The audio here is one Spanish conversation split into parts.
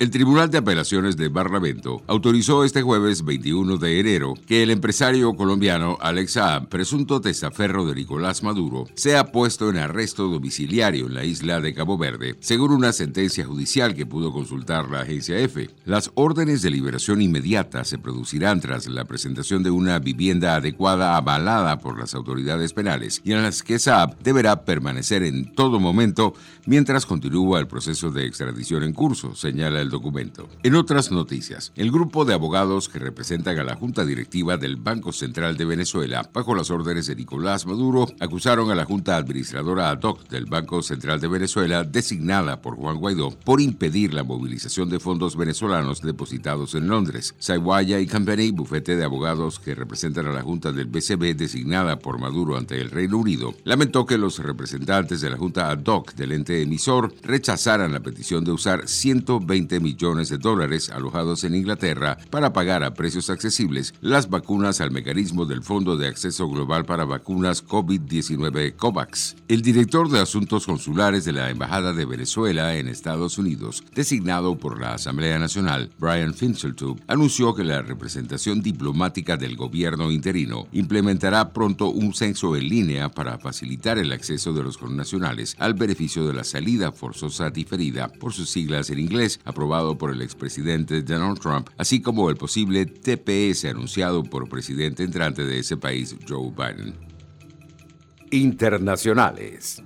El Tribunal de Apelaciones de Barlavento autorizó este jueves 21 de enero que el empresario colombiano Alex Saab, presunto testaferro de Nicolás Maduro, sea puesto en arresto domiciliario en la isla de Cabo Verde, según una sentencia judicial que pudo consultar la agencia EFE. Las órdenes de liberación inmediata se producirán tras la presentación de una vivienda adecuada avalada por las autoridades penales y en las que Saab deberá permanecer en todo momento mientras continúa el proceso de extradición en curso, señala el documento. En otras noticias, el grupo de abogados que representan a la Junta Directiva del Banco Central de Venezuela, bajo las órdenes de Nicolás Maduro, acusaron a la Junta Administradora ad hoc del Banco Central de Venezuela, designada por Juan Guaidó, por impedir la movilización de fondos venezolanos depositados en Londres. Saywaya y Company, bufete de abogados que representan a la Junta del BCB designada por Maduro ante el Reino Unido, lamentó que los representantes de la Junta ad hoc del ente emisor rechazaran la petición de usar 120 millones de dólares alojados en Inglaterra para pagar a precios accesibles las vacunas al mecanismo del Fondo de Acceso Global para Vacunas COVID-19 COVAX. El director de Asuntos Consulares de la Embajada de Venezuela en Estados Unidos, designado por la Asamblea Nacional, Brian Finseltube, anunció que la representación diplomática del gobierno interino implementará pronto un censo en línea para facilitar el acceso de los connacionales al beneficio de la salida forzosa diferida, por sus siglas en inglés, por el expresidente Donald Trump, así como el posible TPS anunciado por presidente entrante de ese país, Joe Biden. Internacionales.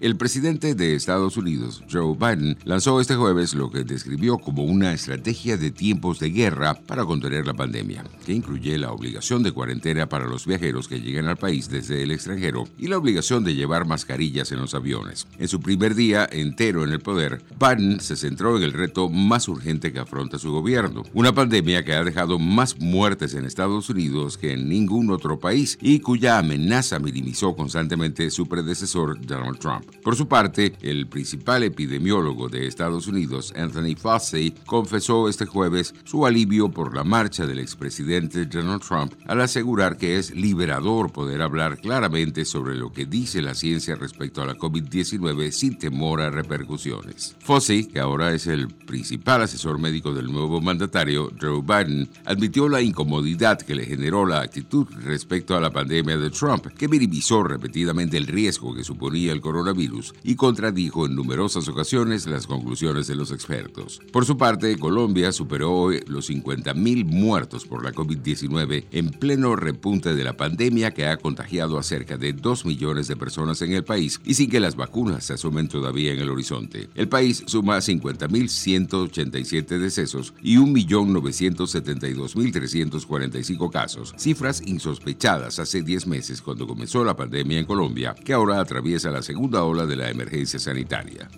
El presidente de Estados Unidos, Joe Biden, lanzó este jueves lo que describió como una estrategia de tiempos de guerra para contener la pandemia, que incluye la obligación de cuarentena para los viajeros que lleguen al país desde el extranjero y la obligación de llevar mascarillas en los aviones. En su primer día entero en el poder, Biden se centró en el reto más urgente que afronta su gobierno, una pandemia que ha dejado más muertes en Estados Unidos que en ningún otro país y cuya amenaza minimizó constantemente su predecesor Donald Trump. Por su parte, el principal epidemiólogo de Estados Unidos, Anthony Fauci, confesó este jueves su alivio por la marcha del expresidente Donald Trump al asegurar que es liberador poder hablar claramente sobre lo que dice la ciencia respecto a la COVID-19 sin temor a repercusiones. Fauci, que ahora es el principal asesor médico del nuevo mandatario, Joe Biden, admitió la incomodidad que le generó la actitud respecto a la pandemia de Trump, que minimizó repetidamente el riesgo que suponía el coronavirus y contradijo en numerosas ocasiones las conclusiones de los expertos. Por su parte, Colombia superó hoy los 50.000 muertos por la COVID-19 en pleno repunte de la pandemia que ha contagiado a cerca de 2 millones de personas en el país y sin que las vacunas se asomen todavía en el horizonte. El país suma 50.187 decesos y 1.972.345 casos, cifras insospechadas hace 10 meses cuando comenzó la pandemia en Colombia, que ahora atraviesa la segunda ola de la emergencia sanitaria.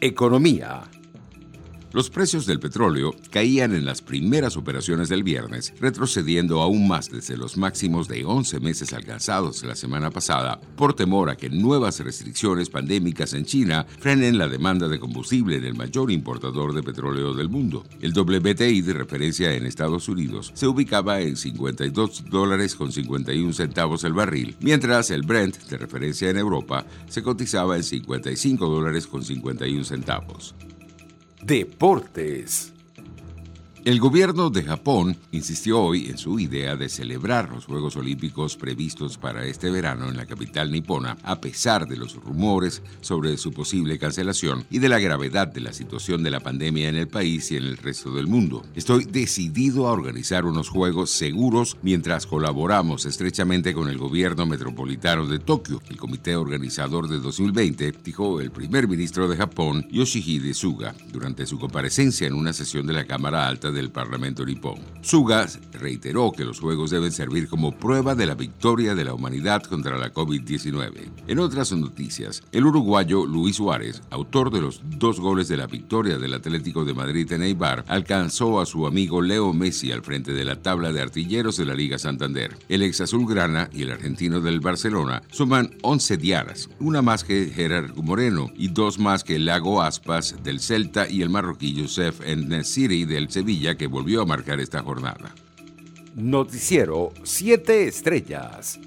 Economía. Los precios del petróleo caían en las primeras operaciones del viernes, retrocediendo aún más desde los máximos de 11 meses alcanzados la semana pasada, por temor a que nuevas restricciones pandémicas en China frenen la demanda de combustible en el mayor importador de petróleo del mundo. El WTI de referencia en Estados Unidos se ubicaba en 52 dólares con 51 centavos el barril, mientras el Brent de referencia en Europa se cotizaba en 55 dólares con 51 centavos. Deportes. El gobierno de Japón insistió hoy en su idea de celebrar los Juegos Olímpicos previstos para este verano en la capital nipona, a pesar de los rumores sobre su posible cancelación y de la gravedad de la situación de la pandemia en el país y en el resto del mundo. Estoy decidido a organizar unos Juegos seguros mientras colaboramos estrechamente con el gobierno metropolitano de Tokio, el comité organizador de 2020, dijo el primer ministro de Japón, Yoshihide Suga, durante su comparecencia en una sesión de la Cámara Alta del Parlamento nipón. Suga reiteró que los Juegos deben servir como prueba de la victoria de la humanidad contra la COVID-19. En otras noticias, el uruguayo Luis Suárez, autor de los dos goles de la victoria del Atlético de Madrid en Eibar, alcanzó a su amigo Leo Messi al frente de la tabla de artilleros de la Liga Santander. El ex azulgrana y el argentino del Barcelona suman 11 diaras, una más que Gerard Moreno y dos más que Lago Aspas del Celta y el marroquí Youssef City del Sevilla que volvió a marcar esta jornada. Noticiero 7 Estrellas.